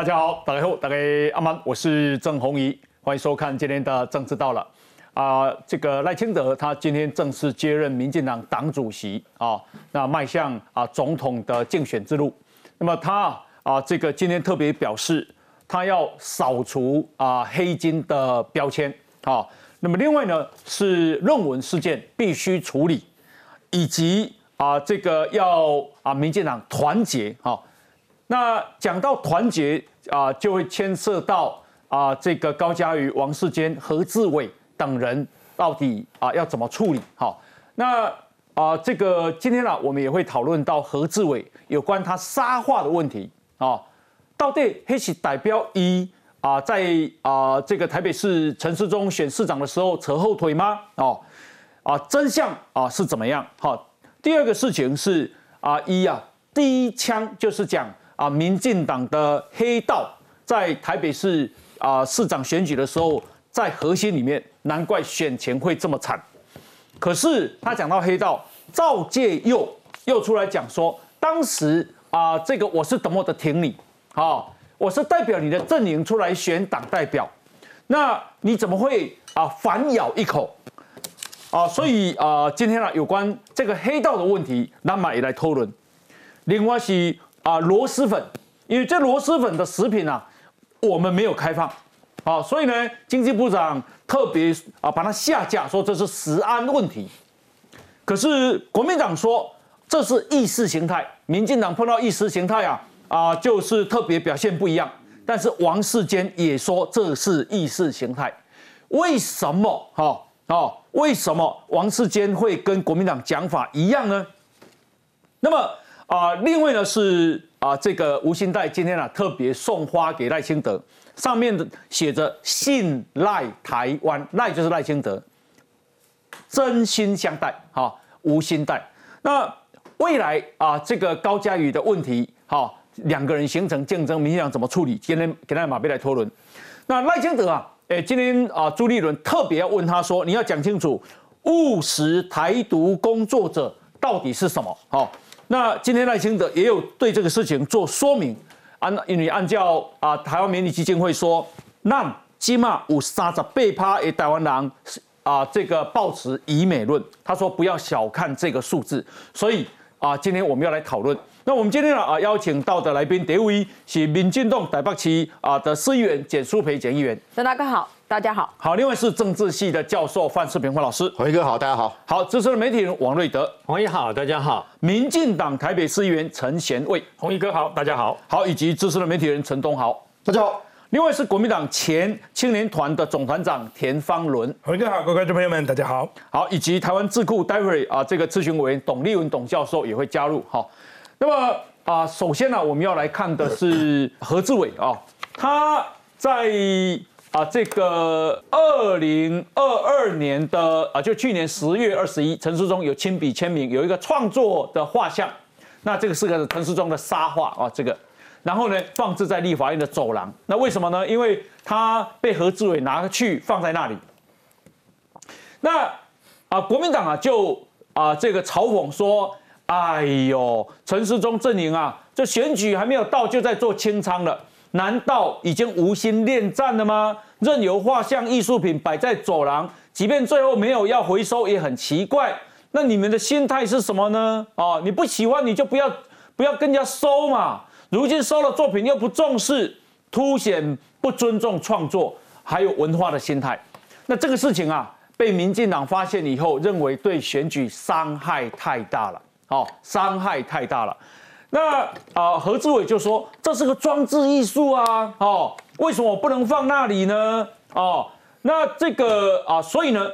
大家好，大家好，大家阿曼，我是郑红怡，欢迎收看今天的政治到了。啊，这个赖清德他今天正式接任民进党党主席啊，那迈向啊总统的竞选之路。那么他啊，这个今天特别表示，他要扫除啊黑金的标签啊。那么另外呢，是论文事件必须处理，以及啊这个要啊民进党团结啊。那讲到团结啊，就会牵涉到啊这个高嘉瑜、王世坚、何志伟。等人到底啊要怎么处理？好，那啊这个今天呢，我们也会讨论到何志伟有关他沙化的问题啊，到底黑是代表一啊在啊这个台北市陈市中选市长的时候扯后腿吗？哦啊真相啊是怎么样？好，第二个事情是啊一啊第一枪就是讲啊民进党的黑道在台北市啊市长选举的时候。在核心里面，难怪选前会这么惨。可是他讲到黑道，赵介佑又出来讲说，当时啊，这个我是多么的挺你，啊，我是代表你的阵营出来选党代表，那你怎么会啊反咬一口？啊，所以啊，今天呢，有关这个黑道的问题，那么也来讨论。另外是啊螺蛳粉，因为这螺蛳粉的食品啊，我们没有开放。好，所以呢，经济部长特别啊把它下架，说这是食安问题。可是国民党说这是意识形态，民进党碰到意识形态啊啊就是特别表现不一样。但是王世坚也说这是意识形态，为什么？哈哦，为什么王世坚会跟国民党讲法一样呢？那么啊，另外呢是啊这个吴兴代今天啊特别送花给赖清德。上面的写着“信赖台湾”，赖就是赖清德，真心相待，哈，无心待。那未来啊，这个高嘉瑜的问题，哈，两个人形成竞争，民进党怎么处理？今天给大家马背来讨论。那赖清德啊，哎，今天啊，朱立伦特别要问他说，你要讲清楚，务实台独工作者到底是什么？好，那今天赖清德也有对这个事情做说明。按因为按照啊台湾民意基金会说，那起码有三十八趴的台湾人是啊这个抱持以美论，他说不要小看这个数字，所以啊今天我们要来讨论。那我们今天呢啊邀请到的来宾第一位是民进党台北市啊的市议员简书培简议员，陈大哥好。大家好，好，另外是政治系的教授范世平范老师，黄一哥好，大家好，好，资深的媒体人王瑞德，黄一好，大家好，民进党台北市议员陈贤卫，红一哥好，大家好，好，以及资深的媒体人陈东豪，大家好，另外是国民党前青年团的总团长田方伦，红一哥好，各位观众朋友们，大家好，好，以及台湾智库待会啊这个咨询委员董立文董教授也会加入，好，那么啊首先呢我们要来看的是何志伟啊，他在。啊，这个二零二二年的啊，就去年十月二十一，陈世忠有亲笔签名，有一个创作的画像，那这个是个陈世忠的沙画啊，这个，然后呢放置在立法院的走廊，那为什么呢？因为他被何志伟拿去放在那里，那啊，国民党啊就啊这个嘲讽说，哎呦，陈世忠阵营啊，这选举还没有到，就在做清仓了。难道已经无心恋战了吗？任由画像艺术品摆在走廊，即便最后没有要回收，也很奇怪。那你们的心态是什么呢？哦，你不喜欢你就不要不要跟人家收嘛。如今收了作品又不重视，凸显不尊重创作还有文化的心态。那这个事情啊，被民进党发现以后，认为对选举伤害太大了。哦，伤害太大了。那啊，何志伟就说这是个装置艺术啊，哦，为什么我不能放那里呢？哦，那这个啊，所以呢，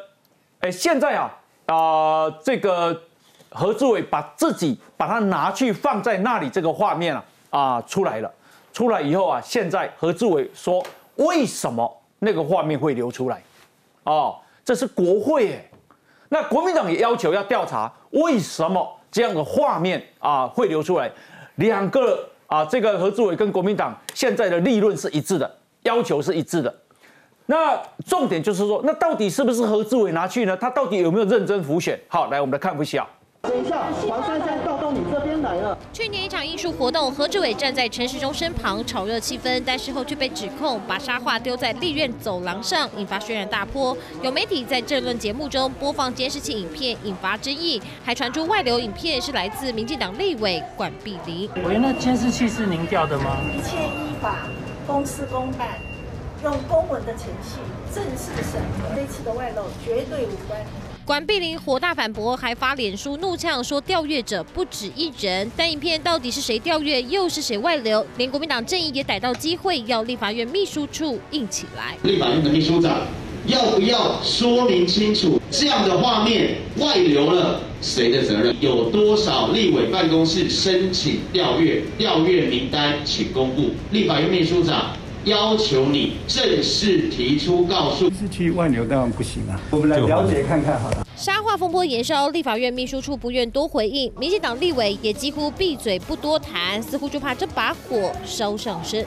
哎，现在啊啊，这个何志伟把自己把它拿去放在那里，这个画面啊啊出来了，出来以后啊，现在何志伟说为什么那个画面会流出来？哦，这是国会哎，那国民党也要求要调查为什么。这样的画面啊会流出来，两个啊，这个何志伟跟国民党现在的利润是一致的，要求是一致的。那重点就是说，那到底是不是何志伟拿去呢？他到底有没有认真浮选？好，来我们来看一下。等一下，黄珊珊到。了。去年一场艺术活动，何志伟站在陈时中身旁炒热气氛，但事后却被指控把沙画丢在立院走廊上，引发轩然大波。有媒体在政论节目中播放监视器影片，引发争议，还传出外流影片是来自民进党立委管碧玲。委员，那监视器是您调的吗？一切依法、公事公办，用公文的程序正式审核。这次的外漏绝对无关。管碧玲火大反驳，还发脸书怒呛说调阅者不止一人。但影片到底是谁调阅，又是谁外流？连国民党阵营也逮到机会，要立法院秘书处硬起来。立法院的秘书长要不要说明清楚？这样的画面外流了，谁的责任？有多少立委办公室申请调阅？调阅名单请公布。立法院秘书长。要求你正式提出告诉。是去外流当然不行啊，我们来了解看看好了。沙化风波延烧，立法院秘书处不愿多回应，民进党立委也几乎闭嘴不多谈，似乎就怕这把火烧上身。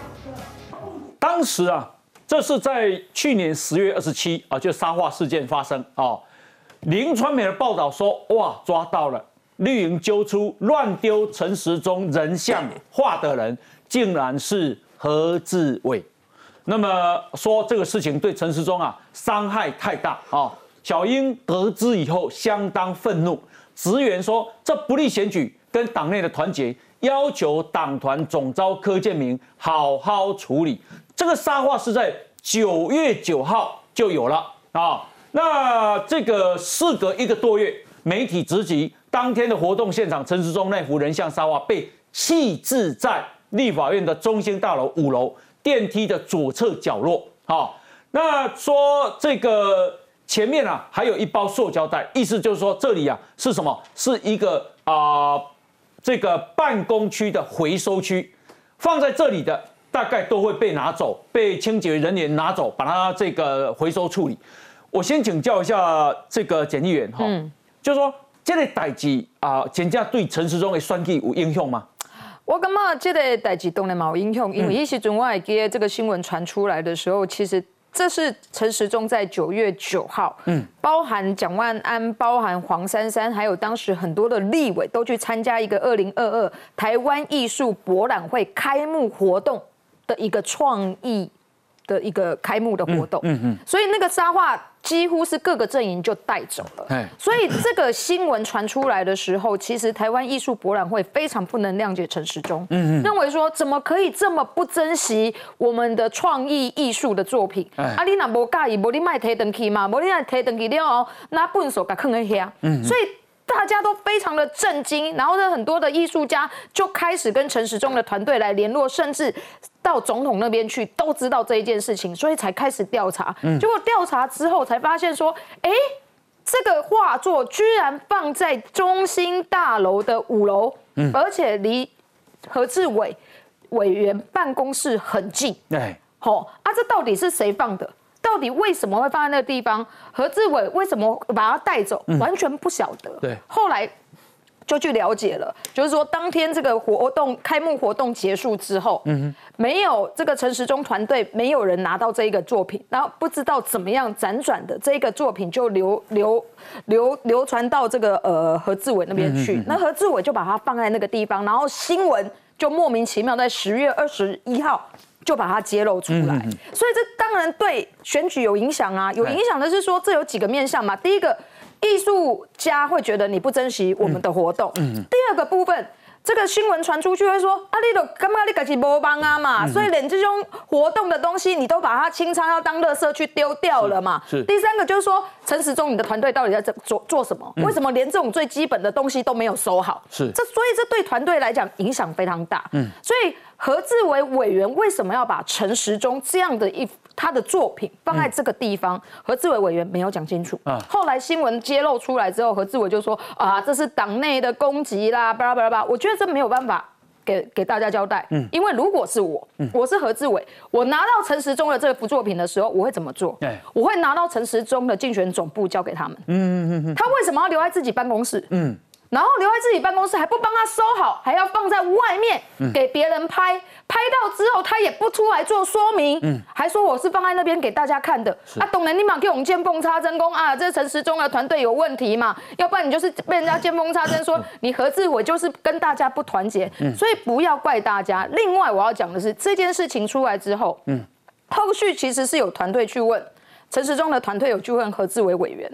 当时啊，这是在去年十月二十七啊，就沙化事件发生啊，林川美的报道说，哇，抓到了绿营揪出乱丢陈时中人像画的人，竟然是。何志伟，那么说这个事情对陈时中啊伤害太大啊，小英得知以后相当愤怒，直言说这不利选举跟党内的团结，要求党团总召柯建明好好处理。这个沙话是在九月九号就有了啊，那这个事隔一个多月，媒体直击当天的活动现场，陈时中那幅人像沙画被弃置在。立法院的中心大楼五楼电梯的左侧角落，好，那说这个前面啊还有一包塑胶袋，意思就是说这里啊是什么？是一个啊这个办公区的回收区，放在这里的大概都会被拿走，被清洁人员拿走，把它这个回收处理。我先请教一下这个检疫员哈，就是说这类代志啊，检价对陈时中的算计有影响吗？我感觉这个代志当然冇影响，因为一时阵我还记得这个新闻传出来的时候，其实这是陈时中在九月九号，嗯，包含蒋万安、包含黄珊珊，还有当时很多的立委都去参加一个二零二二台湾艺术博览会开幕活动的一个创意。的一个开幕的活动，嗯嗯，所以那个沙画几乎是各个阵营就带走了，所以这个新闻传出来的时候，其实台湾艺术博览会非常不能谅解陈时中，嗯嗯，认为说怎么可以这么不珍惜我们的创意艺术的作品？啊，你那无介意，无你卖提登去嘛，无你那提登去了后，拿笨手给坑在遐，嗯，所以大家都非常的震惊，然后呢，很多的艺术家就开始跟陈时中的团队来联络，甚至。到总统那边去都知道这一件事情，所以才开始调查。结果调查之后才发现说，哎，这个画作居然放在中心大楼的五楼，而且离何志伟委员办公室很近。对，好啊，这到底是谁放的？到底为什么会放在那个地方？何志伟为什么把他带走？完全不晓得。对，后来。就去了解了，就是说当天这个活动开幕活动结束之后，嗯没有这个陈时中团队没有人拿到这一个作品，然后不知道怎么样辗转的这一个作品就流流流流传到这个呃何志伟那边去，那何志伟就把它放在那个地方，然后新闻就莫名其妙在十月二十一号就把它揭露出来，所以这当然对选举有影响啊，有影响的是说这有几个面向嘛，第一个。艺术家会觉得你不珍惜我们的活动。第二个部分，这个新闻传出去会说啊，你都干嘛你自己不帮啊嘛？所以连这种活动的东西，你都把它清仓要当垃圾去丢掉了嘛？是。第三个就是说，陈时中你的团队到底在做做做什么？为什么连这种最基本的东西都没有收好？是。这所以这对团队来讲影响非常大。嗯。所以何志伟委员为什么要把陈时中这样的一？他的作品放在这个地方，何志伟委员没有讲清楚。后来新闻揭露出来之后，何志伟就说：“啊，这是党内的攻击啦，巴拉巴拉巴。”我觉得这没有办法给给大家交代。嗯，因为如果是我，我是何志伟，我拿到陈时中的这幅作品的时候，我会怎么做？对，我会拿到陈时中的竞选总部交给他们。嗯嗯嗯他为什么要留在自己办公室？嗯。然后留在自己办公室还不帮他收好，还要放在外面给别人拍，拍到之后他也不出来做说明，还说我是放在那边给大家看的。啊，懂了，你马给我们见缝插针工啊，这陈时中的团队有问题嘛？要不然你就是被人家见缝插针说 你何志伟就是跟大家不团结，所以不要怪大家。另外我要讲的是这件事情出来之后，嗯，后续其实是有团队去问。陈时中的团队有去问何志伟委员，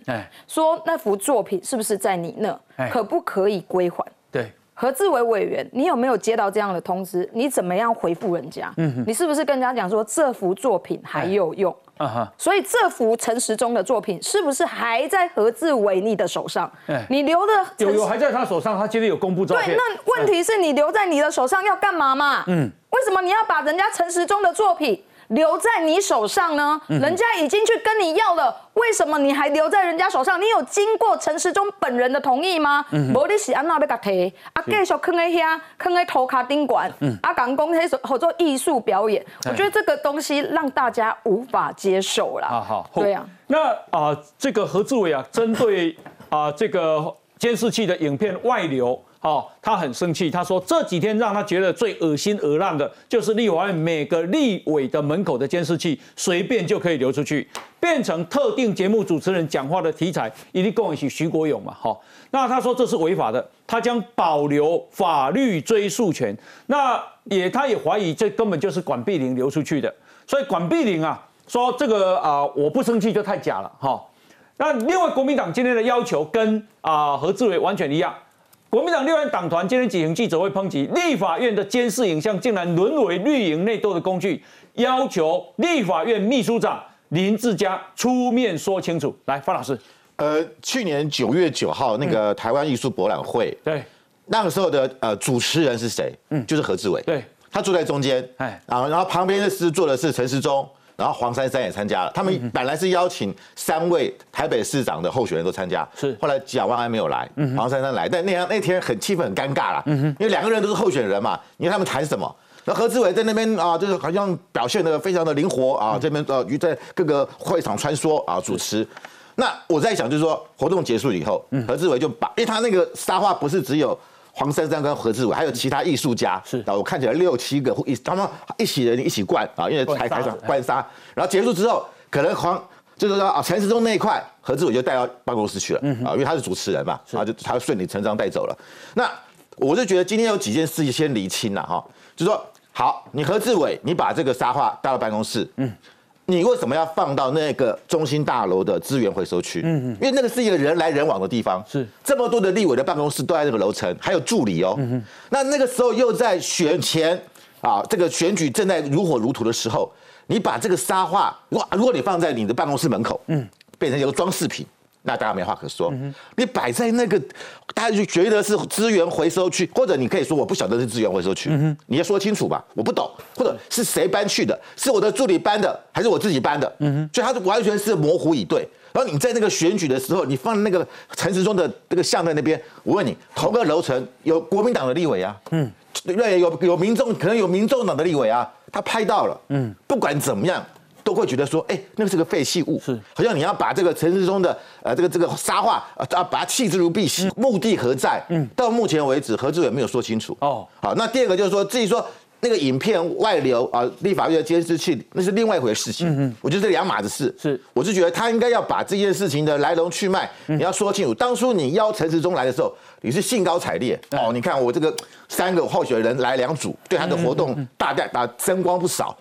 说那幅作品是不是在你那，可不可以归还？对，何志伟委员，你有没有接到这样的通知？你怎么样回复人家？嗯你是不是跟人家讲说这幅作品还有用？啊哈，所以这幅陈时中的作品是不是还在何志伟你的手上？你留的有有还在他手上，他今天有公布照片。对，那问题是你留在你的手上要干嘛嘛？嗯，为什么你要把人家陈时中的作品？留在你手上呢？人家已经去跟你要了，为什么你还留在人家手上？你有经过陈时中本人的同意吗？无你是安那要甲提，啊继续坑在遐，坑在头卡顶管，啊讲讲迄合作艺术表演，我觉得这个东西让大家无法接受了。好，对啊。那啊，这个何志伟啊，针对啊这个监视器的影片外流。哦，他很生气，他说这几天让他觉得最恶心恶浪的，就是立法院每个立委的门口的监视器，随便就可以流出去，变成特定节目主持人讲话的题材，一定跟我一起徐国勇嘛，哈，那他说这是违法的，他将保留法律追诉权，那也他也怀疑这根本就是管碧玲流出去的，所以管碧玲啊说这个啊我不生气就太假了，哈，那另外国民党今天的要求跟啊何志伟完全一样。国民党六院党团今天举行记者会，抨击立法院的监视影像竟然沦为绿营内斗的工具，要求立法院秘书长林志嘉出面说清楚。来，方老师，呃，去年九月九号那个台湾艺术博览会，对，那个时候的呃主持人是谁？嗯，就是何志伟，对，他坐在中间，哎，啊，然后旁边的是坐的是陈时中。然后黄珊珊也参加了，他们本来是邀请三位台北市长的候选人都参加，是后来蒋万安没有来，黄珊珊来，但那样那天很气氛很尴尬了，因为两个人都是候选人嘛，你看他们谈什么？那何志伟在那边啊，就是好像表现的非常的灵活啊，这边呃在各个会场穿梭啊主持。那我在想就是说活动结束以后，何志伟就把，因为他那个沙画不是只有。黄珊珊跟何志伟还有其他艺术家，是。啊，我看起来六七个一他们一起人一起灌啊，因为台台上灌沙，然后结束之后，可能黄就是说啊陈时中那一块，何志伟就带到办公室去了啊，因为他是主持人嘛，啊就他顺理成章带走了。那我就觉得今天有几件事情先厘清了哈，就说好，你何志伟，你把这个沙画带到办公室，嗯。你为什么要放到那个中心大楼的资源回收区？嗯嗯，因为那个是一个人来人往的地方，是这么多的立委的办公室都在那个楼层，还有助理哦。嗯那那个时候又在选前啊，这个选举正在如火如荼的时候，你把这个沙画哇，如果你放在你的办公室门口，嗯，变成一个装饰品。那大家没话可说。你摆在那个，大家就觉得是资源回收区，或者你可以说我不晓得是资源回收区，你要说清楚吧，我不懂，或者是谁搬去的，是我的助理搬的，还是我自己搬的？所以它完全是模糊以对。然后你在那个选举的时候，你放那个陈时中的那个像在那边，我问你，同个楼层有国民党的立委啊，嗯，对，有有民众，可能有民众党的立委啊，他拍到了，嗯，不管怎么样。都会觉得说，哎，那个是个废弃物，是好像你要把这个城市中的呃这个这个沙画啊把它弃之如敝屣，目的何在？嗯，到目前为止何志伟没有说清楚。哦，好，那第二个就是说，至于说那个影片外流啊，立法院的监视器那是另外一回事情。嗯嗯，我觉得这两码子事。是，我是觉得他应该要把这件事情的来龙去脉你要说清楚。当初你邀陈时中来的时候，你是兴高采烈哦，你看我这个三个候选人来两组，对他的活动大大打增光不少。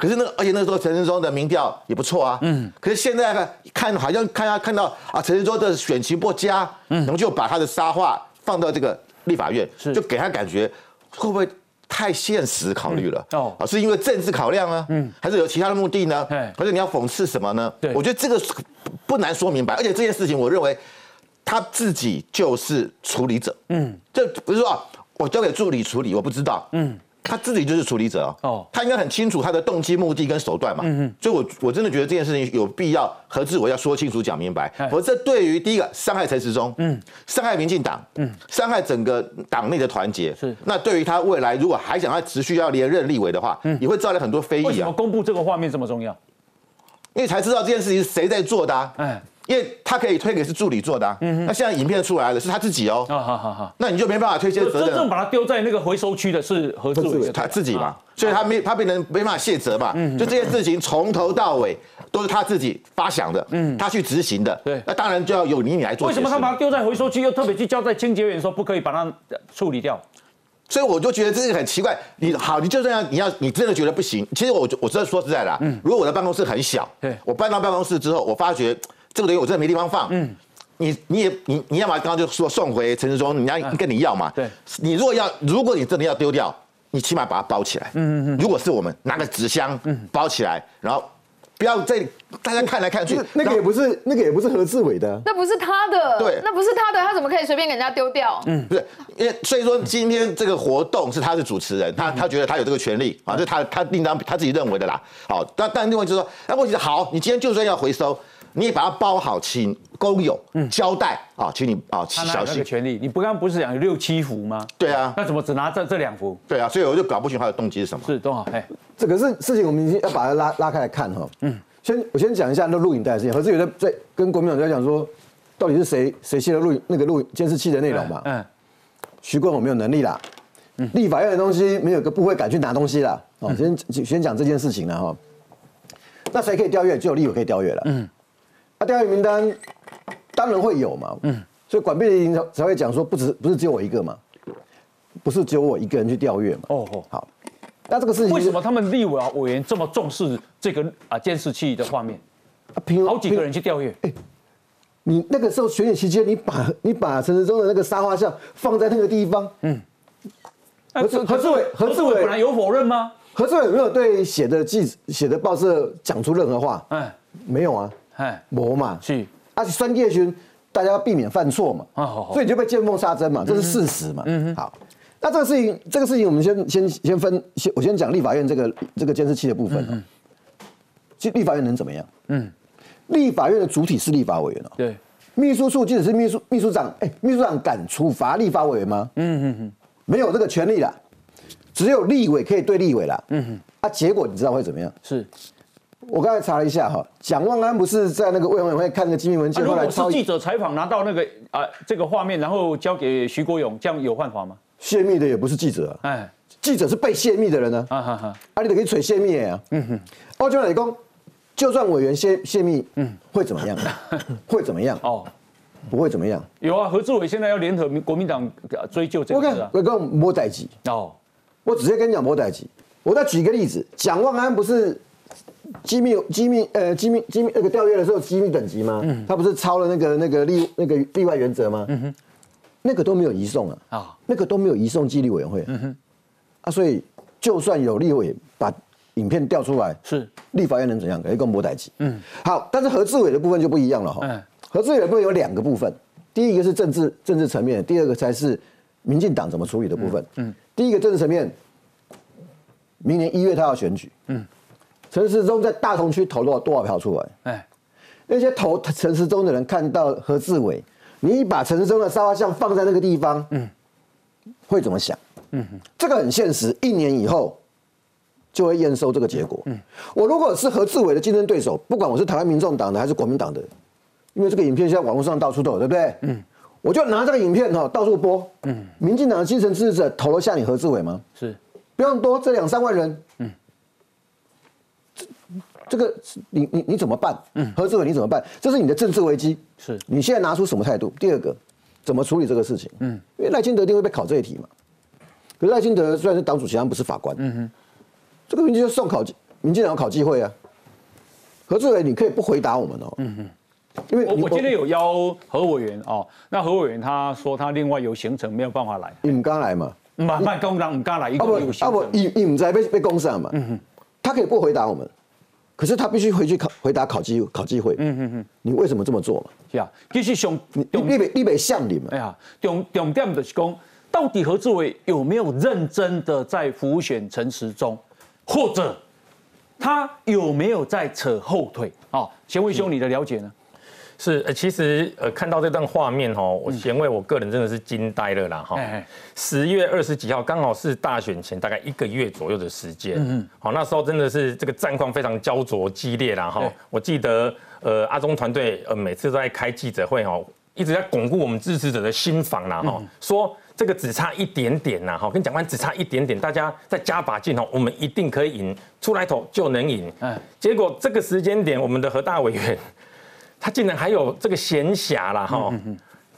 可是那个，而且那时候陈时中的民调也不错啊。嗯。可是现在呢，看好像看他看到啊，陈时中的选情不佳，嗯，然后就把他的沙画放到这个立法院，是，就给他感觉会不会太现实考虑了？哦，啊，是因为政治考量啊？嗯，还是有其他的目的呢？对，或者你要讽刺什么呢？对，我觉得这个不难说明白。而且这件事情，我认为他自己就是处理者。嗯，这不是说啊我交给助理处理，我不知道。嗯。他自己就是处理者哦，他应该很清楚他的动机、目的跟手段嘛。嗯嗯，所以我我真的觉得这件事情有必要何志伟要说清楚、讲明白。我这，对于第一个伤害陈时中，嗯，伤害民进党，嗯，伤害整个党内的团结，是。那对于他未来如果还想要持续要连任立委的话，嗯，也会招来很多非议啊。为什么公布这个画面这么重要？因为才知道这件事情是谁在做的。哎。因为他可以推给是助理做的啊。那现在影片出来了，是他自己哦。啊好好好，那你就没办法推卸责任真正。把他丢在那个回收区的是何志伟，他自己嘛，所以他没他变成没办法卸责嘛。嗯就这些事情从头到尾都是他自己发想的，嗯他去执行的。对那当然就要由你你来做。为什么他把它丢在回收区，又特别去交代清洁员说不可以把它处理掉？所以我就觉得这个很奇怪。你好，你就这样，你要你真的觉得不行。其实我我真的说实在的，嗯如果我的办公室很小，对我搬到办公室之后，我发觉这个东西我真的没地方放。嗯，你你也你你要么刚刚就说送回陈时中，人家跟你要嘛。对，你如果要，如果你真的要丢掉，你起码把它包起来。嗯嗯嗯。如果是我们拿个纸箱包起来，然后不要再大家看来看去，那个也不是那个也不是何志伟的，那不是他的，对那不是他的，他怎么可以随便给人家丢掉？嗯，不是，因为所以说今天这个活动是他是主持人，他他觉得他有这个权利啊，这是他他另当他自己认为的啦。好，但但另外就是说，那问题是好，你今天就算要回收，你也把它包好，请工友交代啊，请你啊小心。权利？你不刚刚不是讲有六七幅吗？对啊，那怎么只拿这这两幅？对啊，所以我就搞不清他的动机是什么。是都好？哎，这个是事情，我们已经要把它拉拉开来看哈。嗯，先我先讲一下那录影带的事情。何志远在在跟国民党在讲说，到底是谁谁泄露录影那个录影监视器的内容嘛？嗯，徐冠我没有能力啦，立法院的东西没有个部会敢去拿东西啦。哦，先先讲这件事情了哈。那谁可以调阅？只有立委可以调阅了。嗯，那调阅名单当然会有嘛。嗯，所以管碧玲才才会讲说，不只不是只有我一个嘛，不是只有我一个人去调阅嘛。哦哦，好，那这个事情为什么他们立委委员这么重视这个啊监视器的画面？凭好几个人去调阅，你那个时候选举期间，你把你把陈时中的那个沙画像放在那个地方，嗯，何志何志伟何志伟本来有否认吗？何志伟有没有对写的记写的报社讲出任何话？哎没有啊，哎，没嘛，是而且酸叶群大家要避免犯错嘛，所以你就被见缝插针嘛，这是事实嘛。嗯好，那这个事情这个事情我们先先先分，先我先讲立法院这个这个监视器的部分啊。其实立法院能怎么样？嗯，立法院的主体是立法委员哦。对，秘书处即使是秘书秘书长，哎、秘书长敢处罚立法委员吗？嗯嗯嗯，没有这个权利啦，只有立委可以对立委啦。嗯哼，啊，结果你知道会怎么样？是。我刚才查了一下哈，蒋万安不是在那个委员会看那个机密文件，后来是记者采访拿到那个啊这个画面，然后交给徐国勇，这样有犯法吗？泄密的也不是记者、啊，哎，记者是被泄密的人呢、啊。啊哈哈，啊，你得可以锤泄密啊。嗯哼，欧就理工，就算委员泄泄密，嗯，会怎么样？会怎么样？哦，不会怎么样。有啊，何志伟现在要联合民国民党呃追究这我看个事啊。我跟摸代级，哦，我直接跟你讲摸代级。我再举一个例子，蒋万安不是机密机密呃机密机密那个调阅的时候机密等级吗？嗯他不是超了那个那个例那个例外原则吗？那个都没有移送啊，啊，那个都没有移送纪律委员会。啊，所以就算有立委把影片调出来，是立法院能怎样？一个摸代级。嗯，好，但是何志伟的部分就不一样了哈。嗯何志伟的部分有两个部分，第一个是政治政治层面，第二个才是民进党怎么处理的部分。嗯，第一个政治层面，明年一月他要选举。嗯，陈时中在大同区投了多少票出来？哎，那些投陈时中的人看到何志伟，你把陈时中的沙发像放在那个地方，嗯，会怎么想？嗯，这个很现实，一年以后就会验收这个结果。嗯，我如果是何志伟的竞争对手，不管我是台湾民众党的还是国民党的，因为这个影片现在网络上到处都有，对不对？嗯，我就拿这个影片哈到处播。嗯，民进党的基层支持者投了下你何志伟吗？是不用多，这两三万人，嗯，这个你你你怎么办？嗯，何志伟你怎么办？这是你的政治危机，是你现在拿出什么态度？第二个，怎么处理这个事情？嗯，因为赖清德一定会被考这一题嘛。可是赖清德虽然是党主席，但不是法官，嗯哼，这个问题就送考民进党考纪会啊。何志伟，你可以不回答我们哦，嗯哼，因为我我今天有邀何委员哦，那何委员他说他另外有行程没有办法来，你们刚来嘛，慢慢工人唔刚来，一啊不啊不，程。你你唔在被被攻上嘛，他可以不回答我们，可是他必须回去考回答考机考机会，嗯嗯嗯，你为什么这么做嘛？是啊，其实上你你你北你北向你们哎，呀，重重点就是讲，到底何志伟有没有认真的在浮选陈时中，或者他有没有在扯后腿？哦，贤惠兄，你的了解呢？是，呃，其实呃，看到这段画面哦，我贤惠我个人真的是惊呆了啦哈。十月二十几号，刚好是大选前大概一个月左右的时间。嗯好，那时候真的是这个战况非常焦灼激烈啦哈。我记得呃，阿中团队呃每次都在开记者会哦，一直在巩固我们支持者的心防啦哈，说这个只差一点点呐哈，跟蒋万只差一点点，大家再加把劲哦，我们一定可以赢，出来投就能赢。嗯。结果这个时间点，我们的何大委员。他竟然还有这个闲暇了哈，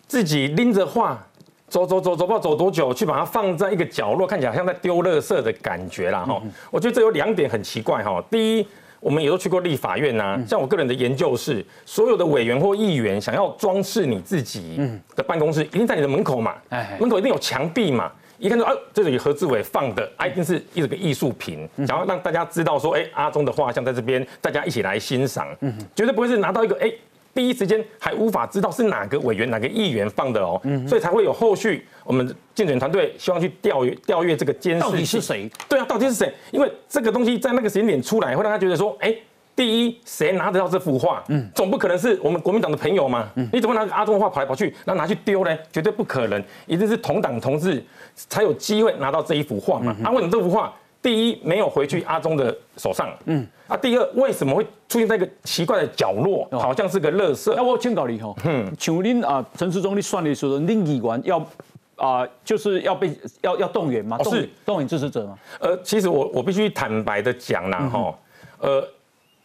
自己拎着画走走走走，不知道走多久，去把它放在一个角落，看起来像在丢垃圾的感觉啦哈。我觉得这有两点很奇怪哈。第一，我们也都去过立法院呐，像我个人的研究是，所有的委员或议员想要装饰你自己的办公室，一定在你的门口嘛，门口一定有墙壁嘛，一看到啊，这里何志伟放的，啊一定是一个艺术品，想要让大家知道说，哎，阿中的画像在这边，大家一起来欣赏，绝对不会是拿到一个哎。第一时间还无法知道是哪个委员、哪个议员放的哦，所以才会有后续。我们竞选团队希望去调阅调阅这个监视，到底是谁？对啊，到底是谁？因为这个东西在那个时间点出来，会让他觉得说，哎，第一，谁拿得到这幅画？嗯，总不可能是我们国民党的朋友嘛？嗯，你怎么拿阿中画跑来跑去，然后拿去丢呢？绝对不可能，一定是同党同志才有机会拿到这一幅画嘛？啊，为什么这幅画？第一，没有回去阿中的手上。嗯。啊，第二，为什么会出现在一个奇怪的角落，好像是个垃圾？那我请教你吼，嗯，像您啊，陈世忠你算的时候，您议员要啊，就是要被要要动员吗？是动员支持者吗？呃，其实我我必须坦白的讲啦，哈，呃。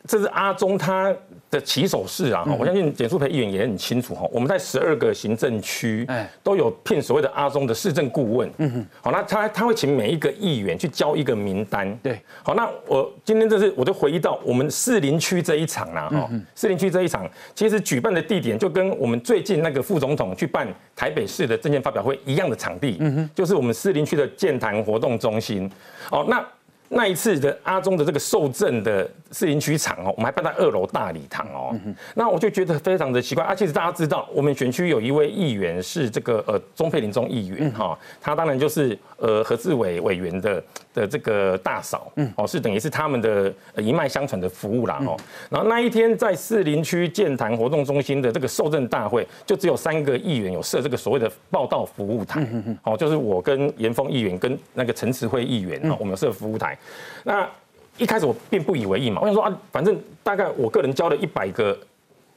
这是阿中他的起手式啊！我相信简淑培议员也很清楚哈。我们在十二个行政区都有聘所谓的阿中的市政顾问。嗯哼。好，那他他会请每一个议员去交一个名单。对。好，那我今天这是我就回忆到我们士林区这一场啦。哈。士林区这一场其实举办的地点就跟我们最近那个副总统去办台北市的证件发表会一样的场地。嗯哼。就是我们士林区的健谈活动中心。哦，那。那一次的阿中的这个受赠的市林区场哦，我们还办在二楼大礼堂哦。那我就觉得非常的奇怪啊。其实大家知道，我们选区有一位议员是这个呃钟佩玲钟议员哈，他当然就是呃何志伟委员的的这个大嫂，嗯，哦是等于是他们的一脉相传的服务啦哦。然后那一天在士林区健谈活动中心的这个受赠大会，就只有三个议员有设这个所谓的报道服务台，哦，就是我跟严峰议员跟那个陈慈惠议员哦，我们有设服务台。那一开始我并不以为意嘛，我想说啊，反正大概我个人交了一百个，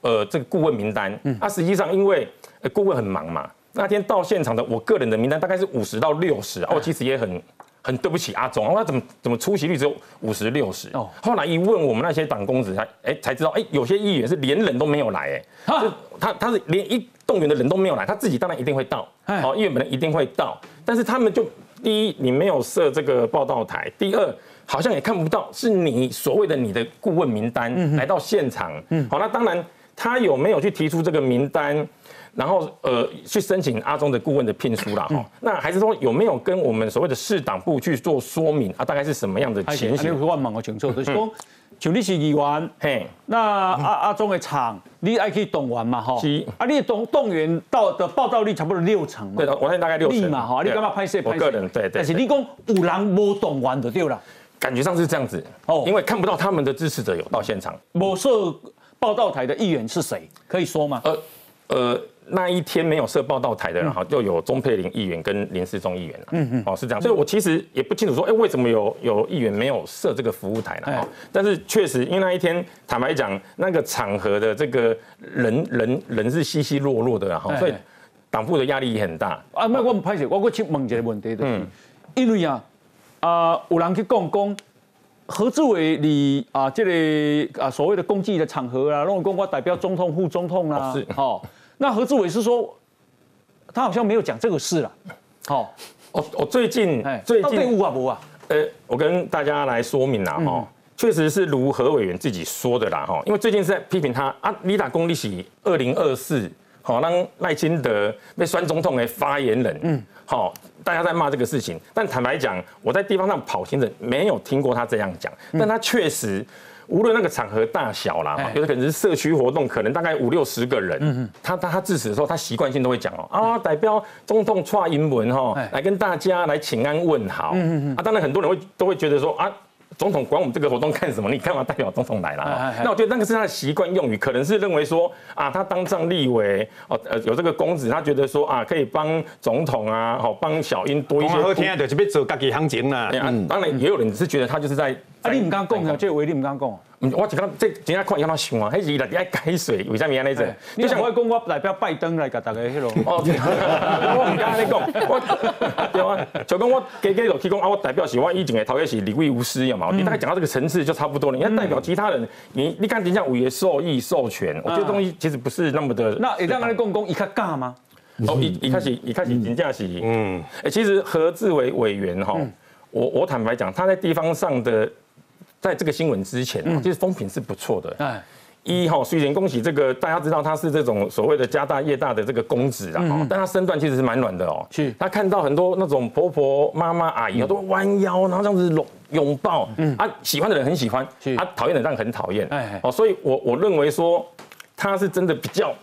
呃，这个顾问名单，嗯啊，实际上因为顾问很忙嘛，那天到现场的我个人的名单大概是五十到六十，啊我其实也很很对不起阿总，他怎么怎么出席率只有五十六十？哦，后来一问我们那些党公子，才哎才知道，哎，有些议员是连人都没有来，哎，他他是连一动员的人都没有来，他自己当然一定会到，哦，议员本人一定会到，但是他们就。第一，你没有设这个报道台；第二，好像也看不到是你所谓的你的顾问名单来到现场。嗯，好，那当然他有没有去提出这个名单，然后呃去申请阿中的顾问的聘书啦？哈，那还是说有没有跟我们所谓的市党部去做说明啊？大概是什么样的情形？像你是议员，嘿，那阿阿中的厂，你爱去动员嘛，吼，是，啊，你动动员到的报道率差不多六成嘛，对的，我现大概六成嘛，哈，你干嘛拍摄？我个人对对，但是你讲有人无动员就对了，感觉上是这样子，哦，因为看不到他们的支持者有到现场。某社报道台的议员是谁？可以说吗？呃，呃。那一天没有设报道台的人哈，就有钟佩玲议员跟林世忠议员了。嗯嗯，哦是这样，所以我其实也不清楚说，哎，为什么有有议员没有设这个服务台呢？哈，但是确实，因为那一天坦白讲，那个场合的这个人人人是稀稀落落的哈，所以党部的压力也很大。啊，那我唔拍摄，我我去问一个问题的，嗯，因为啊啊有人去讲讲何志伟你啊这个啊所谓的公祭的场合啊，弄公我代表总统副总统啦，是哦。那何志伟是说，他好像没有讲这个事了。好，我我最近最近误啊不啊？呃，我跟大家来说明啦哈，确实是如何委员自己说的啦哈，因为最近是在批评他啊，你打公立起二零二四，好让赖清德被酸总统的发言人，嗯，好，大家在骂这个事情，但坦白讲，我在地方上跑行程没有听过他这样讲，但他确实。无论那个场合大小啦，有的可能是社区活动，可能大概五六十个人。嗯他他他致辞的时候，他习惯性都会讲哦啊，代表总统串英文哈，来跟大家来请安问好。啊，当然很多人会都会觉得说啊，总统管我们这个活动干什么？你干嘛代表总统来了？那我觉得那个是他的习惯用语，可能是认为说啊，他当上立委哦，呃，有这个公子，他觉得说啊，可以帮总统啊，好帮小英多一些。好听的就别走自己行情了。当然也有人是觉得他就是在。啊，你唔敢讲啊，这话你唔敢讲。我就讲这真正看伊安怎想啊，迄是来改水，为啥物安尼做？你想我讲，我代表拜登来甲大家迄落。哦，我唔敢安尼讲，我 对啊，就讲我加加落去讲啊，我代表是我以前的头也是李贵无私嘛，你大概讲到这个层次就差不多了。你要代表其他人，你你看人家五爷授意授权，我觉得东西其实不是那么的。那一旦安尼讲讲，伊较假吗？哦，一一开始一开始真正是，嗯，哎，其实何志伟委员哈，我我坦白讲，他在地方上的。在这个新闻之前，其实风评是不错的。哎，一哈，虽然恭喜这个大家知道他是这种所谓的家大业大的这个公子啊，但他身段其实是蛮软的哦。是，他看到很多那种婆婆、妈妈、阿姨都弯腰，然后这样子拥拥抱。嗯，啊，喜欢的人很喜欢，啊，讨厌的人很讨厌。哎，哦，所以我我认为说他是真的比较，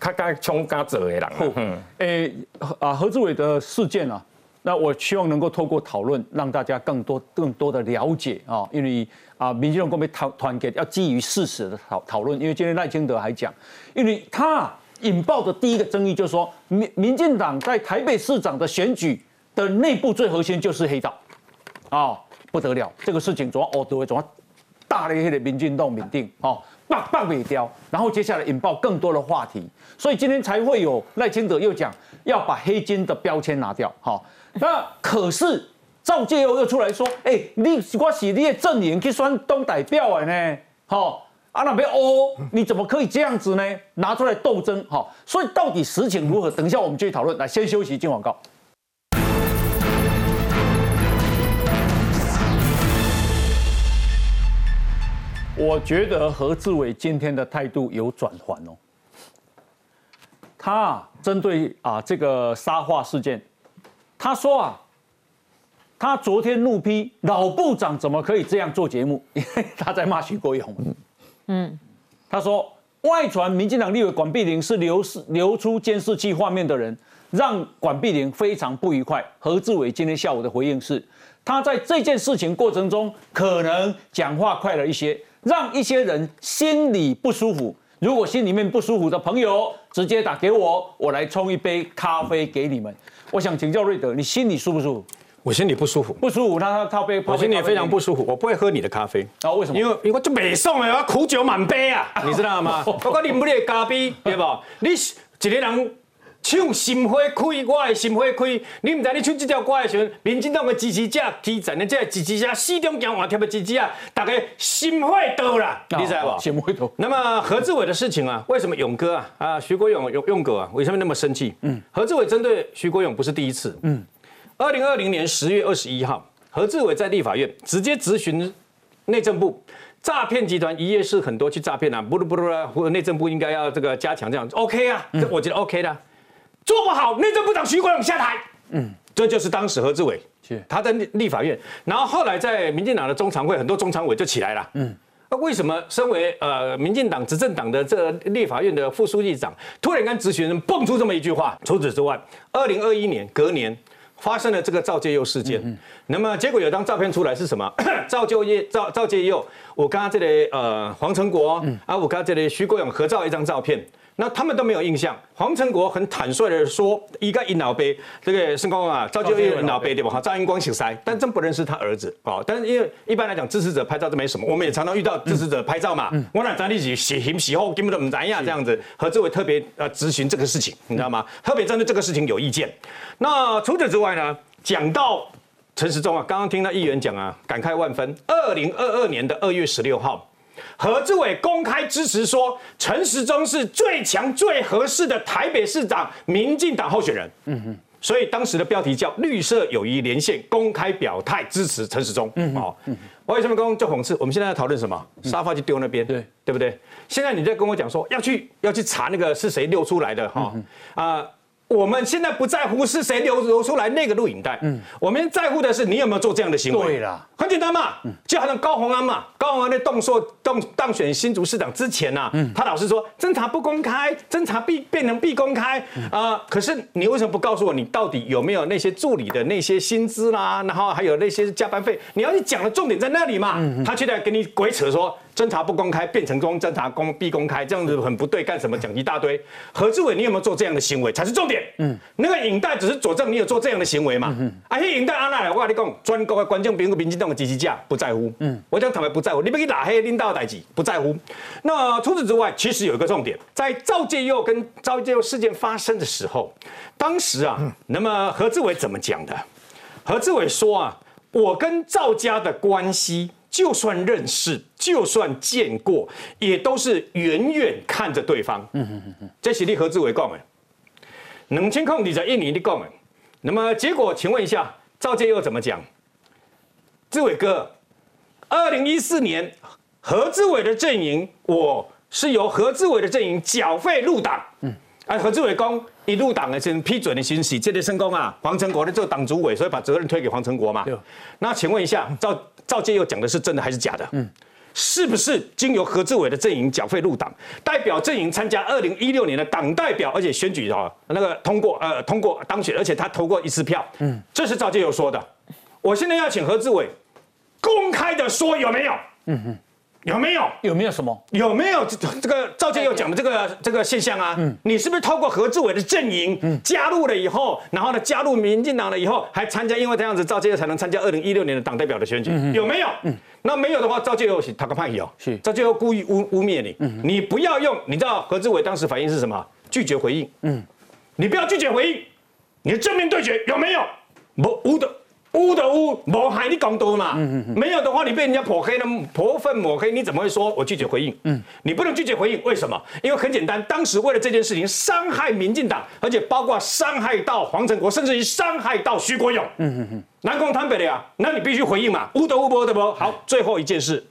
他该冲嘎者的人。嗯，哎，啊，何志伟的事件啊。那我希望能够透过讨论，让大家更多、更多的了解啊，因为啊，民进党公被团团结要基于事实的讨讨论。因为今天赖清德还讲，因为他引爆的第一个争议就是说，民民进党在台北市长的选举的内部最核心就是黑道，啊，不得了，这个事情总要哦，都会总要大的一些民进党民定哦，棒棒尾雕，然后接下来引爆更多的话题，所以今天才会有赖清德又讲要把黑金的标签拿掉，哈。那可是赵介佑又出来说：“哎，你我是你的阵营去选东代表的呢，好啊那边哦，你怎么可以这样子呢？拿出来斗争，好，所以到底实情如何？等一下我们继续讨论。来，先休息，进广告。我觉得何志伟今天的态度有转换哦，他针对啊这个沙化事件。”他说啊，他昨天怒批老部长怎么可以这样做节目？因 为他在骂徐国勇。嗯，他说外传民进党立委管碧玲是流视流出监视器画面的人，让管碧玲非常不愉快。何志伟今天下午的回应是，他在这件事情过程中可能讲话快了一些，让一些人心里不舒服。如果心里面不舒服的朋友，直接打给我，我来冲一杯咖啡给你们。我想请教瑞德，你心里舒不舒服？我心里不舒服，不舒服。那他他被，我心里非常不舒服。我不会喝你的咖啡啊？为什么？因为因为就美送哎，我苦酒满杯啊，你知道吗？我讲你不列咖啡，对不？你一个人。唱心花开，我的心花开。你唔知你唱这条歌的时候，民进党的支持者、基层的这支持者、四中江华贴的支持啊，大家心花倒了，你知道不？心花倒。那么何志伟的事情啊，为什么勇哥啊啊徐国勇勇勇哥啊，为什么那么生气？嗯，何志伟针对徐国勇不是第一次。嗯，二零二零年十月二十一号，何志伟在立法院直接咨询内政部，诈骗集团一夜是很多去诈骗啊，不噜不噜啊，或者内政部应该要这个加强这样，OK 啊，这我觉得 OK 的。做不好，内政部长徐国勇下台。嗯，这就是当时何志伟，他在立立法院，然后后来在民进党的中常会，很多中常委就起来了。嗯，那为什么身为呃民进党执政党的这立法院的副书记长，突然跟咨询人蹦出这么一句话？除此之外，二零二一年隔年发生了这个赵介佑事件。嗯，那么结果有张照片出来是什么？赵就业赵赵介佑，我刚刚这里呃黄成国，啊我刚刚这里徐国勇合照一张照片。那他们都没有印象。黄成国很坦率的说：“一个尹老杯，这个申光啊，赵就业尹老杯对吧？哈，赵英光姓塞，但真不认识他儿子哦。但是因为一般来讲，支持者拍照都没什么，我们也常常遇到支持者拍照嘛。我那张立起喜喜喜后根本都唔怎样这样子。何志伟特别呃咨询这个事情，你知道吗？特别针对这个事情有意见。那除此之外呢，讲到陈时中啊，刚刚听到议员讲啊，感慨万分。二零二二年的二月十六号。何志伟公开支持说，陈时中是最强、最合适的台北市长民进党候选人。嗯哼，所以当时的标题叫“绿色友谊连线”，公开表态支持陈时中。嗯哦，为什么刚刚叫讽刺？我们现在要讨论什么？沙发就丢那边，对不对？现在你在跟我讲说要去要去查那个是谁溜出来的哈啊？我们现在不在乎是谁流流出来那个录影带，嗯，我们在乎的是你有没有做这样的行为。对啦，很简单嘛，就好像高鸿安嘛，高鸿安在动说动当选新竹市长之前呐，他老是说侦查不公开，侦查必变成必公开啊。可是你为什么不告诉我你到底有没有那些助理的那些薪资啦，然后还有那些加班费？你要去讲的重点在那里嘛，他却在给你鬼扯说。侦查不公开变成公侦查公必公开，这样子很不对，干什么讲一大堆？何志伟，你有没有做这样的行为才是重点？嗯，那个影带只是佐证你有做这样的行为嘛？嗯，啊，那影带阿奶，我跟你讲，全国的观众朋友、民进党的支持者不在乎。嗯，我讲坦白不在乎，你不去拉黑领导代志不在乎。那除此之外，其实有一个重点，在赵建佑跟赵建佑事件发生的时候，当时啊，那么何志伟怎么讲的？何志伟说啊，我跟赵家的关系。就算认识，就算见过，也都是远远看着对方。嗯嗯嗯这是你何志伟讲的。两千控你在印尼你讲的。那么结果，请问一下，赵建又怎么讲？志伟哥，二零一四年何志伟的阵营，我是由何志伟的阵营缴费入党。嗯。啊，何志伟讲一入党的先批准的信息，这里成功啊，黄成国的做党主委，所以把责任推给黄成国嘛。那请问一下，赵。赵介佑讲的是真的还是假的？嗯，是不是经由何志伟的阵营缴费入党，代表阵营参加二零一六年的党代表，而且选举啊那个通过呃通过当选，而且他投过一次票。嗯，这是赵介佑说的。我现在要请何志伟公开的说有没有？嗯嗯。有没有？有没有什么？有没有这这个赵建佑讲的这个这个现象啊？嗯，你是不是透过何志伟的阵营加入了以后，然后呢加入民进党了以后，还参加？因为这样子赵建佑才能参加二零一六年的党代表的选举，有没有？嗯，那没有的话，赵建佑是他个叛逆哦，是赵建佑故意污污蔑你。嗯，你不要用，你知道何志伟当时反应是什么？拒绝回应。嗯，你不要拒绝回应，你的正面对决有没有？无无的。污的污，抹黑你讲多嘛？没有的话，你被人家泼黑了，泼粪抹黑，你怎么会说我拒绝回应？嗯，你不能拒绝回应，为什么？因为很简单，当时为了这件事情伤害民进党，而且包括伤害到黄成国，甚至于伤害到徐国勇。嗯嗯嗯，南宫坦北的呀，那你必须回应嘛。污的污，泼的泼。好，最后一件事，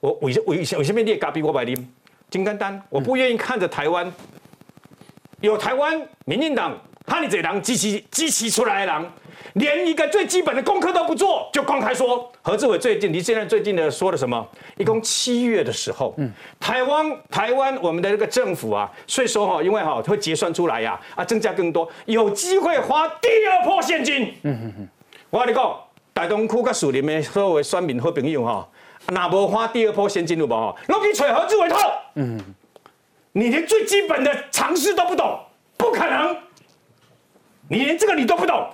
我我我我下面列嘎比我百零金刚丹，我不愿意看着台湾有台湾民进党哈你这人机器机器出来的人。连一个最基本的功课都不做，就公开说何志伟最近，你现在最近的说了什么？一共七月的时候，嗯，台湾台湾我们的这个政府啊，税收哈，因为哈会结算出来呀，啊增加更多，有机会花第二波现金。嗯嗯嗯，我跟你讲，大东区跟树林的所有选民好朋友哈，哪无花第二波现金有无哈？拢去找何志伟套。嗯，你连最基本的常识都不懂，不可能，你连这个你都不懂。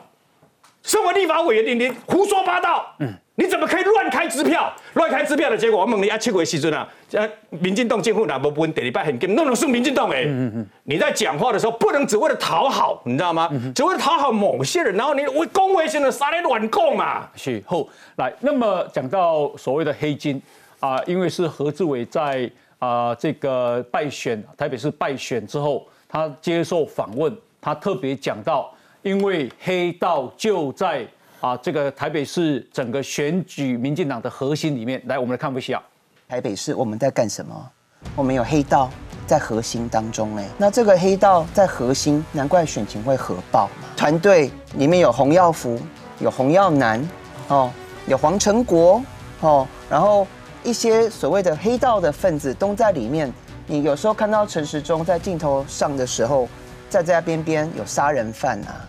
身为立法委员，你你胡说八道，嗯，你怎么可以乱开支票？乱开支票的结果，我问你啊，七月时阵啊，呃，民进党政府哪不分第礼拜很紧，那种是民进党哎，嗯嗯你在讲话的时候不能只为了讨好，你知道吗？只为了讨好某些人，然后你为公卫性的撒来乱供嘛？是后来，那么讲到所谓的黑金啊，因为是何志伟在啊这个败选台北市败选之后，他接受访问，他特别讲到。因为黑道就在啊这个台北市整个选举民进党的核心里面，来我们来看一下，台北市我们在干什么？我们有黑道在核心当中哎，那这个黑道在核心，难怪选情会核爆嘛。团队里面有洪耀福，有洪耀南，哦，有黄成国，哦，然后一些所谓的黑道的分子都在里面。你有时候看到陈时中在镜头上的时候，在在边边有杀人犯啊。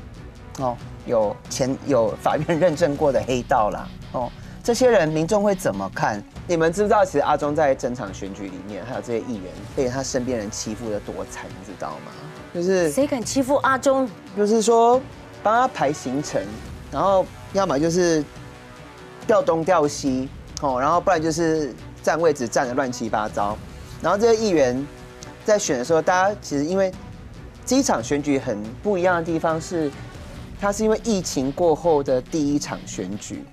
哦，有前有法院认证过的黑道啦。哦，这些人民众会怎么看？你们知不知道，其实阿中在整场选举里面，还有这些议员被他身边人欺负的多惨，你知道吗？就是谁敢欺负阿中？就是说帮他排行程，然后要么就是调东调西，哦，然后不然就是占位置占的乱七八糟。然后这些议员在选的时候，大家其实因为这一场选举很不一样的地方是。它是因为疫情过后的第一场选举，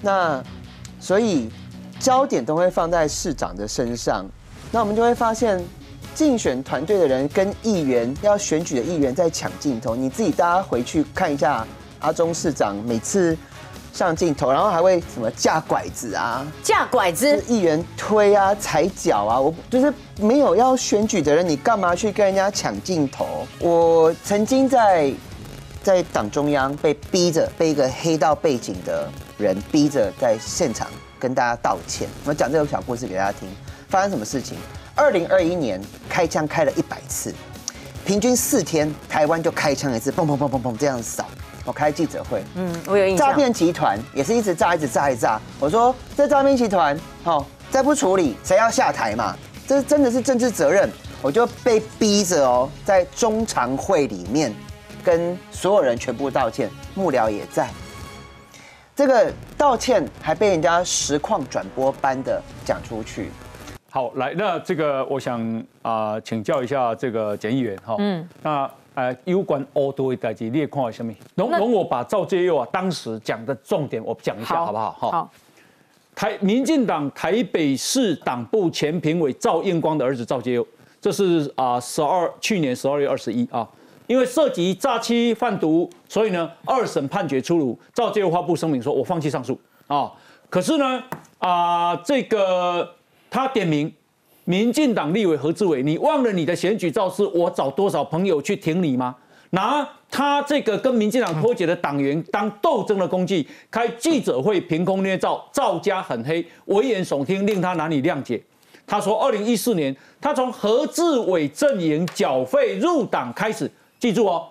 那所以焦点都会放在市长的身上。那我们就会发现，竞选团队的人跟议员要选举的议员在抢镜头。你自己大家回去看一下，阿中市长每次上镜头，然后还会什么架拐子啊，架拐子，议员推啊、踩脚啊，我就是没有要选举的人，你干嘛去跟人家抢镜头？我曾经在在党中央被逼着被一个黑道背景的人逼着在现场跟大家道歉。我讲这个小故事给大家听，发生什么事情？二零二一年开枪开了一百次，平均四天台湾就开枪一次，砰砰砰砰砰这样扫。我开记者会，嗯，我有印象。诈骗集团也是一直炸，一直炸，一炸。我说这诈骗集团，好，再不处理，谁要下台嘛？这真的是政治责任。我就被逼着哦，在中常会里面跟所有人全部道歉，幕僚也在。这个道歉还被人家实况转播般的讲出去。好，来，那这个我想啊，请教一下这个检议员哈。嗯。那呃，有关欧多的代志，你也看什么？容容我把赵介佑啊当时讲的重点我讲一下好不好？好。台民进党台北市党部前评委赵应光的儿子赵介佑。这是啊，十二去年十二月二十一啊，因为涉及诈欺贩毒，所以呢，二审判决出炉，赵介佑发布声明说，我放弃上诉啊。可是呢，啊，这个他点名民进党立委何志伟，你忘了你的选举造势，我找多少朋友去挺你吗？拿他这个跟民进党脱节的党员当斗争的工具，开记者会凭空捏造，造家很黑，危言耸听，令他难以谅解。他说，二零一四年，他从何志伟阵营缴费入党开始，记住哦，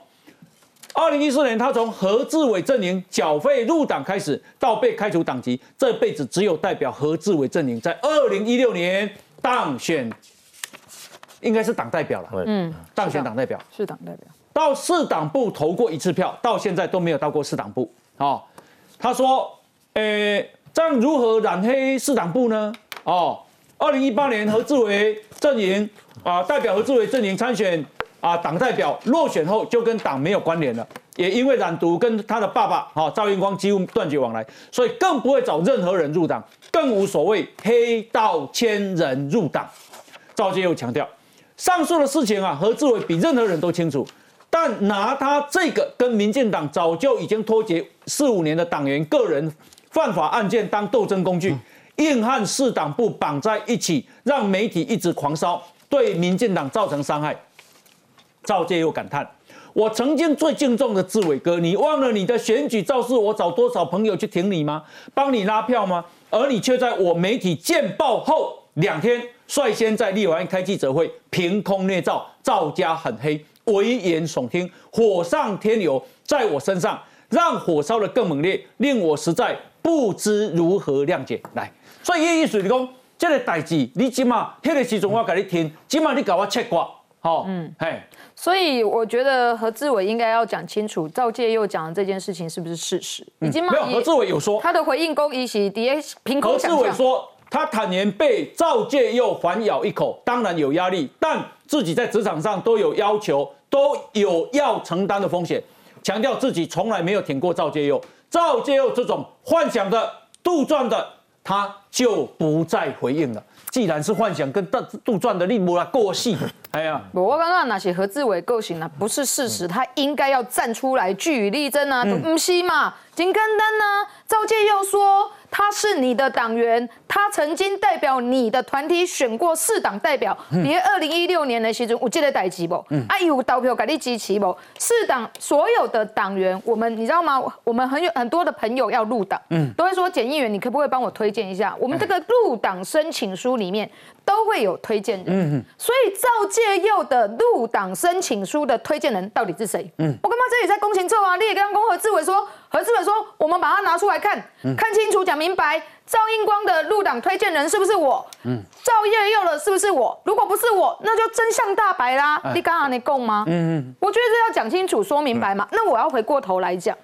二零一四年他从何志伟阵营缴费入党开始，到被开除党籍，这辈子只有代表何志伟阵营在二零一六年当选，应该是党代表了，嗯，当选党代表。是党代表，到市党部投过一次票，到现在都没有到过市党部。哦，他说，诶，这样如何染黑市党部呢？哦。二零一八年何志伟阵营啊，代表何志伟阵营参选啊，党代表落选后就跟党没有关联了，也因为染毒跟他的爸爸哈赵英光几乎断绝往来，所以更不会找任何人入党，更无所谓黑道千人入党。赵介又强调，上述的事情啊，何志伟比任何人都清楚，但拿他这个跟民进党早就已经脱节四五年的党员个人犯法案件当斗争工具。硬汉市党部绑在一起，让媒体一直狂烧，对民进党造成伤害。赵介又感叹：“我曾经最敬重的志伟哥，你忘了你的选举造势，我找多少朋友去挺你吗？帮你拉票吗？而你却在我媒体见报后两天，率先在立法院开记者会，凭空捏造赵家很黑，危言耸听，火上添油，在我身上让火烧得更猛烈，令我实在不知如何谅解。”来。所以意思是讲，这个代志，你起码迄个时阵我给你听，起码你给我切过，好，嗯，嘿。所以我觉得何志伟应该要讲清楚，赵介佑讲的这件事情是不是事实？已经没有何志伟有说他的回应，公一席底下凭空想何志伟说，他坦言被赵介佑反咬一口，当然有压力，但自己在职场上都有要求，都有要承担的风险，强调自己从来没有挺过赵介佑。赵介佑这种幻想的、杜撰的。他就不再回应了。既然是幻想跟杜杜撰的，你无啦过戏。哎呀，我刚刚那些何志伟构型呢，不是事实，他应该要站出来据理力争啊，不是嘛？金根丹呢？赵介又说。他是你的党员，他曾经代表你的团体选过市党代表。别二零一六年的时阵，我记得代志不？啊，有投票给你支持不？市党所有的党员，我们你知道吗？我们很有很多的朋友要入党，都会说简议员，你可不可以帮我推荐一下？我们这个入党申请书里面都会有推荐人。所以赵介佑的入党申请书的推荐人到底是谁？嗯我干嘛这里在公情处啊？你也跟公和志伟说。何志本说：“我们把它拿出来看，看清楚，讲明白。赵英光的入党推荐人是不是我？嗯，赵叶佑的是不是我？如果不是我，那就真相大白啦。你刚刚你供吗？嗯嗯，我觉得这要讲清楚，说明白嘛。那我要回过头来讲。”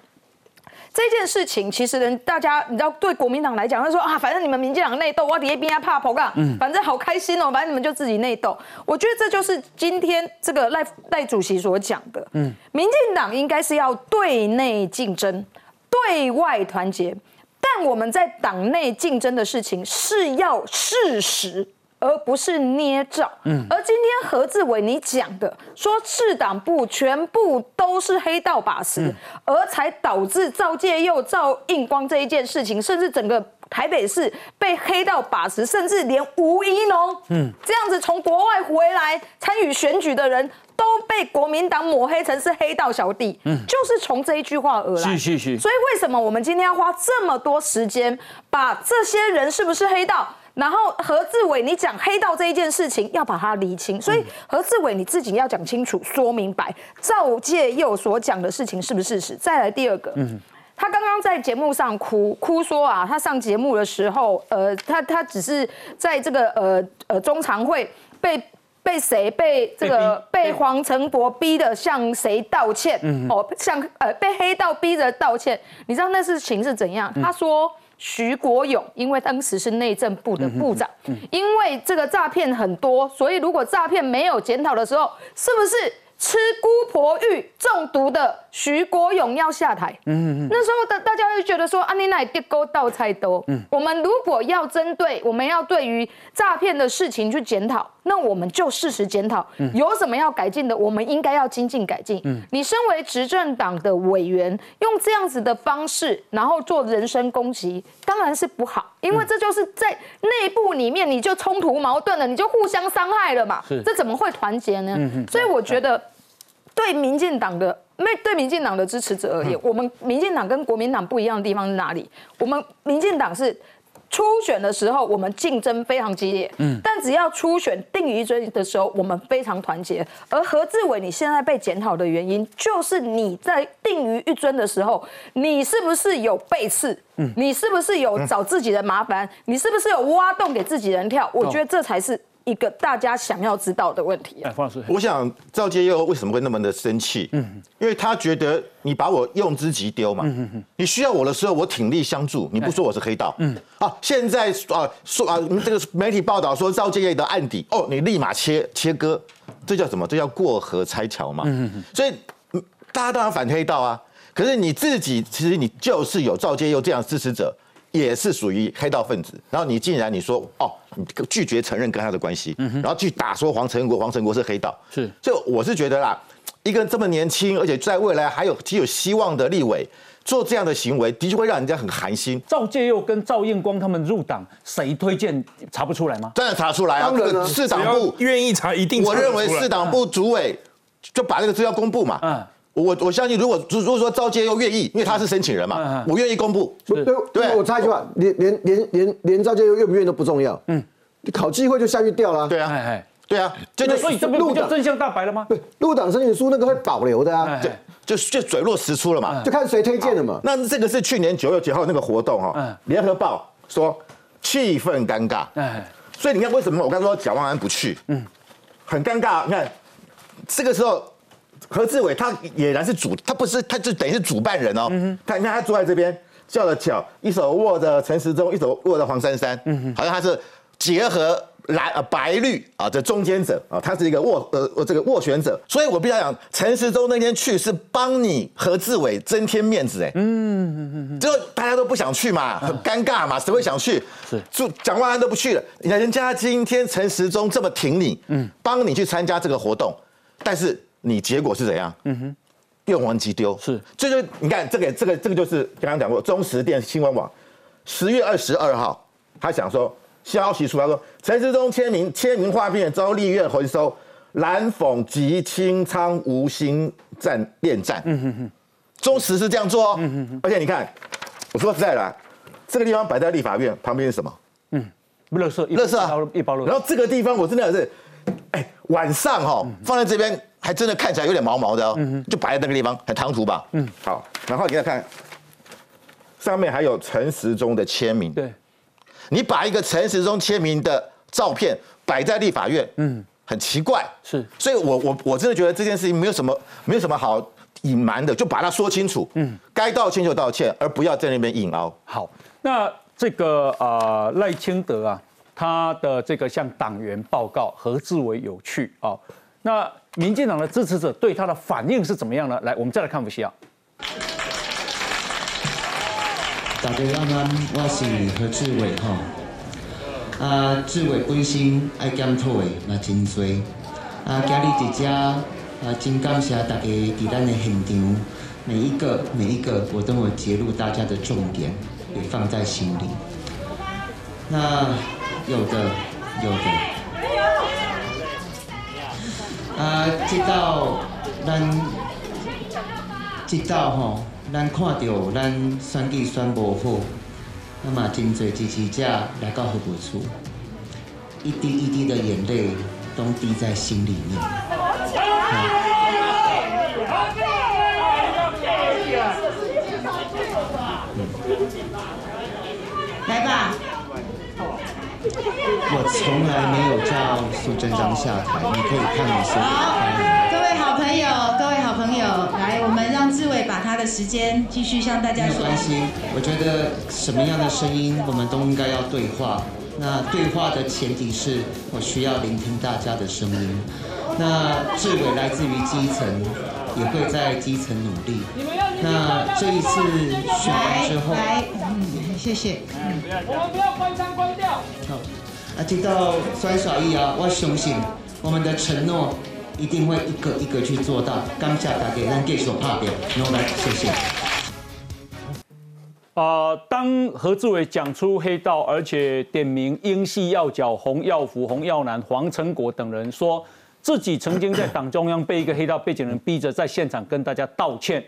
这件事情其实人大家你知道，对国民党来讲，他说啊，反正你们民进党内斗，我底下边要怕跑杠，反正好开心哦，反正你们就自己内斗。我觉得这就是今天这个赖赖主席所讲的，嗯，民进党应该是要对内竞争，对外团结，但我们在党内竞争的事情是要事实，而不是捏造。嗯，而今天何志伟你讲的说市党部全部都是黑道把持，而才导致赵介佑、赵应光这一件事情，甚至整个台北市被黑道把持，甚至连吴一农，嗯，这样子从国外回来参与选举的人。都被国民党抹黑成是黑道小弟，嗯，就是从这一句话而来。是是是。所以为什么我们今天要花这么多时间把这些人是不是黑道？然后何志伟，你讲黑道这一件事情要把它厘清。所以何志伟你自己要讲清楚、说明白，赵介佑所讲的事情是不是事实？再来第二个，嗯，他刚刚在节目上哭哭说啊，他上节目的时候，呃，他他只是在这个呃呃中常会被。被谁被这个被黄成博逼的向谁道歉？哦，向呃被黑道逼着道歉。你知道那事情是怎样？他说徐国勇因为当时是内政部的部长，因为这个诈骗很多，所以如果诈骗没有检讨的时候，是不是？吃姑婆芋中毒的徐国勇要下台。嗯嗯那时候大大家会觉得说，啊，你乃跌沟倒菜多。嗯。我们如果要针对，我们要对于诈骗的事情去检讨，那我们就事实检讨，有什么要改进的，我们应该要精进改进。嗯。你身为执政党的委员，用这样子的方式，然后做人身攻击，当然是不好，因为这就是在内部里面你就冲突矛盾了，你就互相伤害了嘛。是。这怎么会团结呢？嗯所以我觉得。对民进党的，没对民进党的支持者而言，我们民进党跟国民党不一样的地方是哪里？我们民进党是初选的时候，我们竞争非常激烈，嗯，但只要初选定于一尊的时候，我们非常团结。而何志伟你现在被检讨的原因，就是你在定于一尊的时候，你是不是有背刺？嗯，你是不是有找自己的麻烦？你是不是有挖洞给自己人跳？我觉得这才是。一个大家想要知道的问题。哎，方老师，我想赵介佑为什么会那么的生气？嗯，因为他觉得你把我用之即丢嘛。嗯嗯你需要我的时候，我挺力相助，你不说我是黑道。嗯。啊，现在啊说啊，这个媒体报道说赵介佑的案底，哦，你立马切切割，这叫什么？这叫过河拆桥嘛。嗯嗯所以大家当然反黑道啊，可是你自己其实你就是有赵介佑这样支持者。也是属于黑道分子，然后你竟然你说哦，你拒绝承认跟他的关系，然后去打说黄成国，黄成国是黑道，是，所以我是觉得啦，一个这么年轻，而且在未来还有极有希望的立委做这样的行为，的确会让人家很寒心。赵介佑跟赵彦光他们入党，谁推荐查不出来吗？当然查出来啊，市党部愿意查，一定我认为市党部主委就把这个资料公布嘛。嗯。我我相信，如果如果说赵介又愿意，因为他是申请人嘛，我愿意公布。对对，我插一句话，连连连连连赵介又愿不愿意都不重要。嗯，考机会就下去掉了。对啊，对啊，就所以这不就真相大白了吗？对，入党申请书那个会保留的啊，就就就水落石出了嘛，就看谁推荐的嘛。那这个是去年九月九号那个活动哈，联合报说气氛尴尬。哎，所以你看为什么我刚说蒋万安不去？嗯，很尴尬。你看这个时候。何志伟他俨然是主，他不是，他就等于是主办人哦。嗯他你看他坐在这边，叫了巧，一手握着陈时中，一手握着黄珊珊，嗯好像他是结合蓝呃白绿啊这中间者啊，他是一个握呃这个斡旋者。所以我必须要讲，陈时中那天去是帮你何志伟增添面子哎。嗯嗯嗯嗯，就大家都不想去嘛，很尴尬嘛，谁会想去？是，就蒋万安都不去了，人家今天陈时中这么挺你，嗯，帮你去参加这个活动，但是。你结果是怎样？嗯哼，用完即丢。是，这就你看这个这个这个就是刚刚讲过，中时电新闻网十月二十二号，他想说消息出来说陈世忠签名签名画片遭立院回收，蓝讽及清仓无心战恋战。嗯哼哼，中时是这样做哦。嗯哼哼，而且你看，我说实在的，这个地方摆在立法院旁边是什么？嗯，乐色，乐色啊，一包乐。然后这个地方我真的是，哎，晚上哈放在这边。还真的看起来有点毛毛的哦，就摆在那个地方，很唐突吧？嗯，好，然后给大家看，上面还有陈时中的签名。对，你把一个陈时中签名的照片摆在立法院，嗯，很奇怪。是，所以我我我真的觉得这件事情没有什么没有什么好隐瞒的，就把它说清楚。嗯，该道歉就道歉，而不要在那边硬凹。好，那这个呃赖清德啊，他的这个向党员报告何志伟有趣啊。那民进党的支持者对他的反应是怎么样呢？来，我们再来看一下。大家晚安，我是何志伟哈。啊，志伟本身爱检讨的嘛真多。啊，今日在遮啊，真感谢大家伫咱的现场，每一个每一个我都有揭露大家的重点，也放在心里。那有的有的，啊，直到咱直到吼，咱看到咱选举选无好。那么，真侪支持者来到服务处，一滴一滴的眼泪都滴在心里面。来吧。我从来没有叫苏贞昌下台，你可以看我身好，各位好朋友，各位好朋友，来，我们让志伟把他的时间继续向大家说。没有关系，我觉得什么样的声音，我们都应该要对话。那对话的前提是我需要聆听大家的声音。那志伟来自于基层，也会在基层努力。那这一次选完之后，来，嗯，谢谢。我们不要关。好，啊，接到酸耍以后，我相信我们的承诺一定会一个一个去做到。感谢大家，咱继续拍表，努力，谢谢。啊，当何志伟讲出黑道，而且点名英系要角洪耀福、洪耀南、黄成国等人，说自己曾经在党中央被一个黑道背景人逼着在现场跟大家道歉。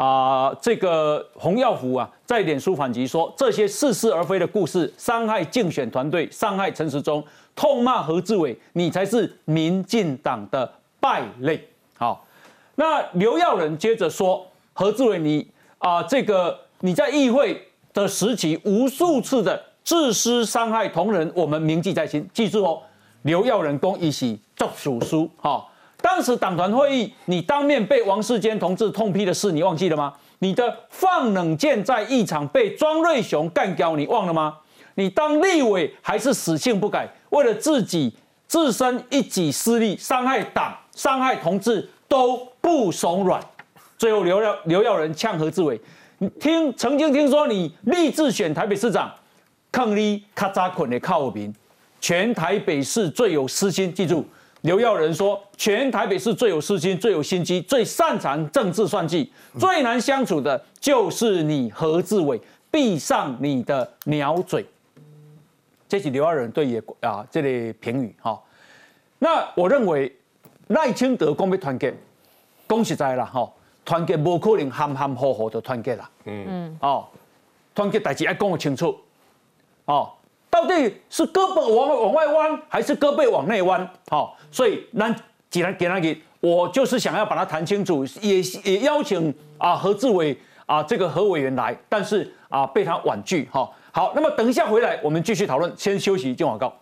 啊，这个洪耀福啊，在脸书反击说这些似是而非的故事，伤害竞选团队，伤害陈时中，痛骂何志伟，你才是民进党的败类。好，那刘耀仁接着说，何志伟你啊，这个。你在议会的时期，无数次的自私伤害同仁，我们铭记在心。记住哦，刘耀仁公一起作属书哈。当时党团会议，你当面被王世坚同志痛批的事，你忘记了吗？你的放冷箭在一场被庄瑞雄干掉，你忘了吗？你当立委还是死性不改，为了自己自身一己私利，伤害党、伤害同志都不手软。最后刘耀刘耀仁呛何志伟。听曾经听说你立志选台北市长，坑你卡扎捆的靠民，全台北市最有私心。记住，刘耀仁说，全台北市最有私心、最有心机、最擅长政治算计、最难相处的，就是你何志伟。闭上你的鸟嘴。这是刘耀仁对也啊这类评语哈。那我认为赖清德公被团结，恭喜在了哈。团结不可能含含糊糊的团结啦。嗯嗯哦，团结代志要讲清楚。哦，到底是胳膊往往外弯，还是胳膊往内弯？好，所以那既然给他给，我就是想要把它谈清楚，也也邀请啊何志伟啊这个何委员来，但是啊被他婉拒。哈，好，那么等一下回来我们继续讨论，先休息，接广告。